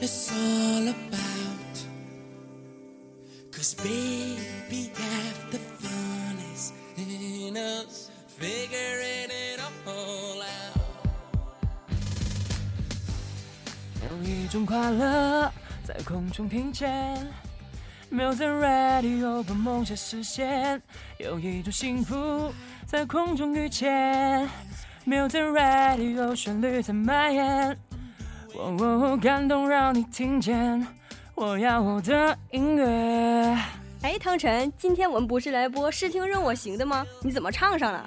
it's all about. Cause baby, half the fun is in us figuring it all out. 有一种快乐在空中听见，Music Radio 把梦想实现；有一种幸福在空中遇见，Music Radio 旋律在蔓延。哦哦，感动让你听见，我要我的音乐。哎，汤臣，今天我们不是来播《视听任我行》的吗？你怎么唱上了？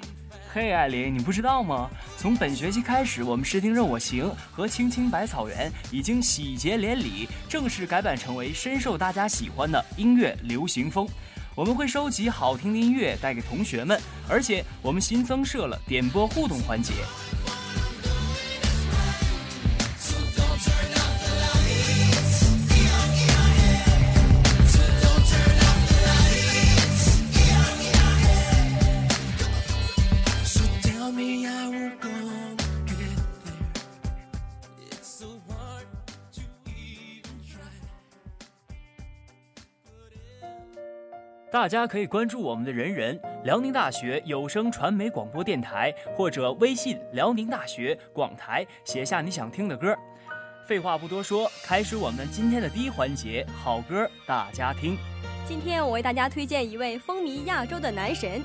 嘿，艾琳，你不知道吗？从本学期开始，我们《视听任我行》和《青青百草园》已经喜结连理，正式改版成为深受大家喜欢的音乐流行风。我们会收集好听的音乐带给同学们，而且我们新增设了点播互动环节。大家可以关注我们的人人辽宁大学有声传媒广播电台，或者微信辽宁大学广台，写下你想听的歌。废话不多说，开始我们今天的第一环节，好歌大家听。今天我为大家推荐一位风靡亚洲的男神，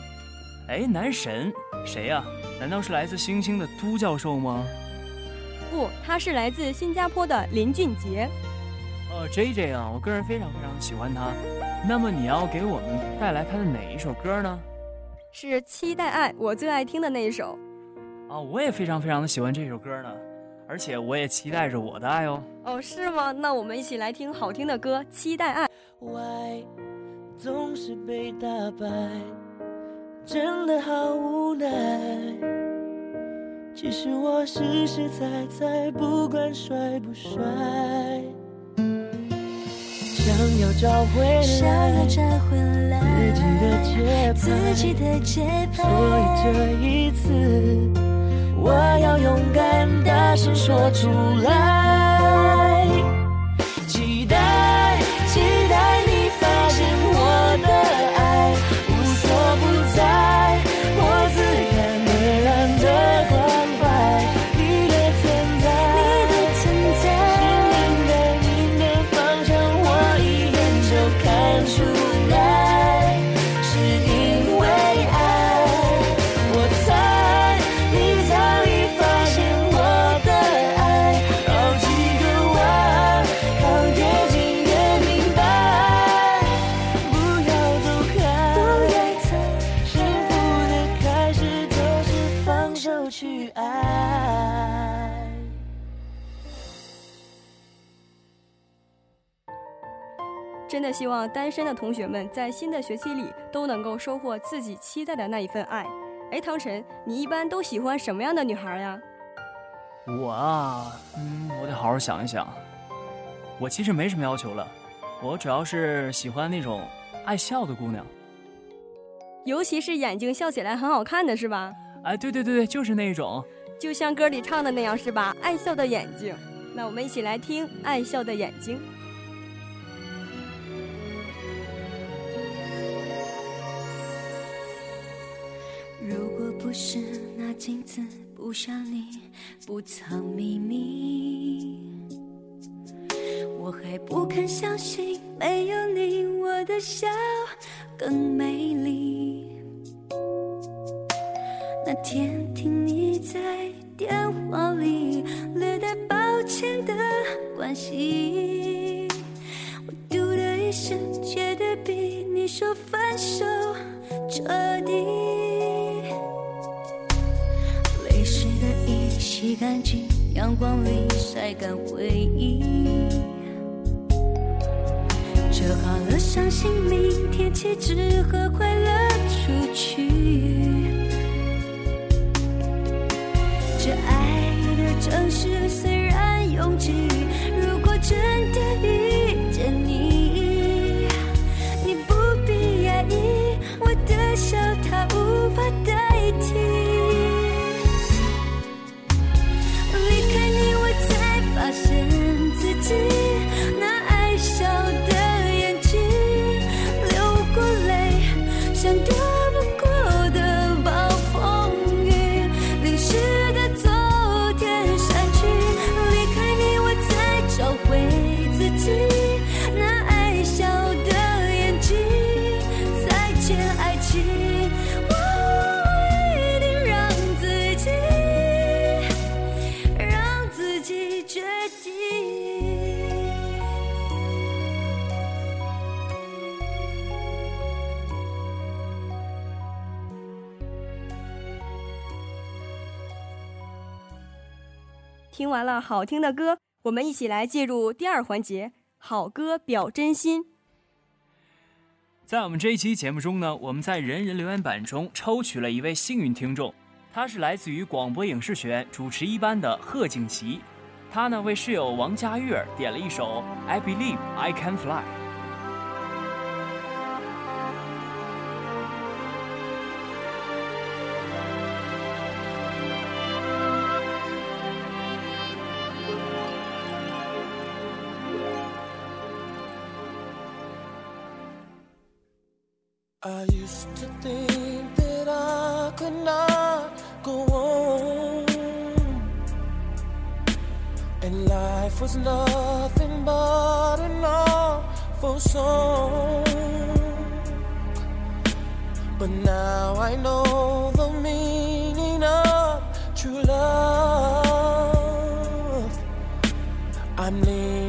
哎，男神谁呀、难道是来自星星的都教授吗？不，他是来自新加坡的林俊杰。哦，J J 啊，我个人非常非常喜欢他。那么你要给我们带来他的哪一首歌呢？是《期待爱》，我最爱听的那一首。啊，我也非常非常的喜欢这首歌呢，而且我也期待着我的爱哦。哦，是吗？那我们一起来听好听的歌《期待爱》。Why 总是被打败，真的好无奈。其实我实实在在，不管帅不帅，想要找回来想要找回来自己，的节拍，所以这一次我要勇敢大声说出来。真的希望单身的同学们在新的学期里都能够收获自己期待的那一份爱。哎，唐晨，你一般都喜欢什么样的女孩呀？我啊，嗯，我得好好想一想。我其实没什么要求了，我主要是喜欢那种爱笑的姑娘。尤其是眼睛笑起来很好看的是吧？哎，对对对对，就是那种。就像歌里唱的那样是吧？爱笑的眼睛。那我们一起来听《爱笑的眼睛》。不是那镜子不像你，不藏秘密，我还不肯相信没有你，我的笑更美丽。那天听你在电话里略带抱歉的关系，我嘟的一声，觉得比你说分手彻底。洗干净，阳光里晒干回忆。折好了伤心，明天起只和快乐出去。这爱的城市听完了好听的歌，我们一起来进入第二环节——好歌表真心。在我们这一期节目中呢，我们在人人留言板中抽取了一位幸运听众，他是来自于广播影视学院主持一班的贺景琦，他呢为室友王佳玉儿点了一首《I Believe I Can Fly》。I used to think that I could not go on, and life was nothing but an awful song. But now I know the meaning of true love. I'm leaning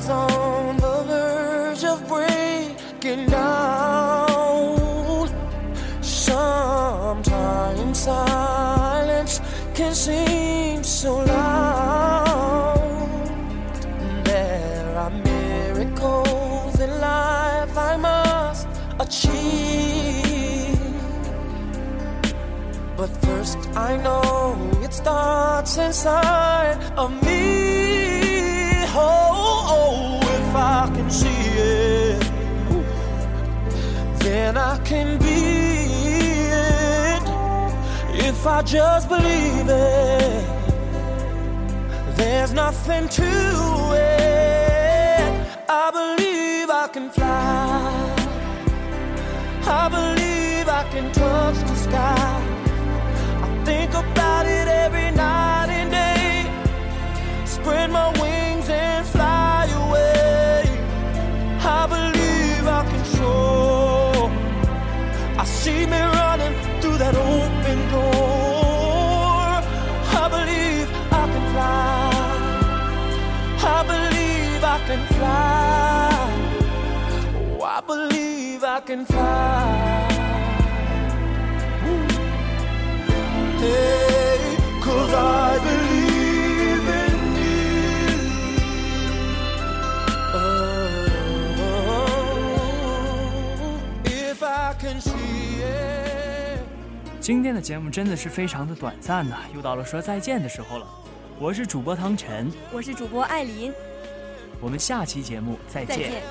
was on the verge of breaking down. Sometimes silence can seem so loud. There are miracles in life I must achieve. But first, I know it starts inside of me. See it, then I can be it. If I just believe it, there's nothing to it. I believe I can fly. I believe I can touch the sky. Believe I can fly. Oh, I believe I can fly. Hey, cause I believe in you. Oh, if I can see it. 今天的节目真的是非常的短暂呐、又到了说再见的时候了。我是主播汤晨，我是主播艾琳，我们下期节目再见。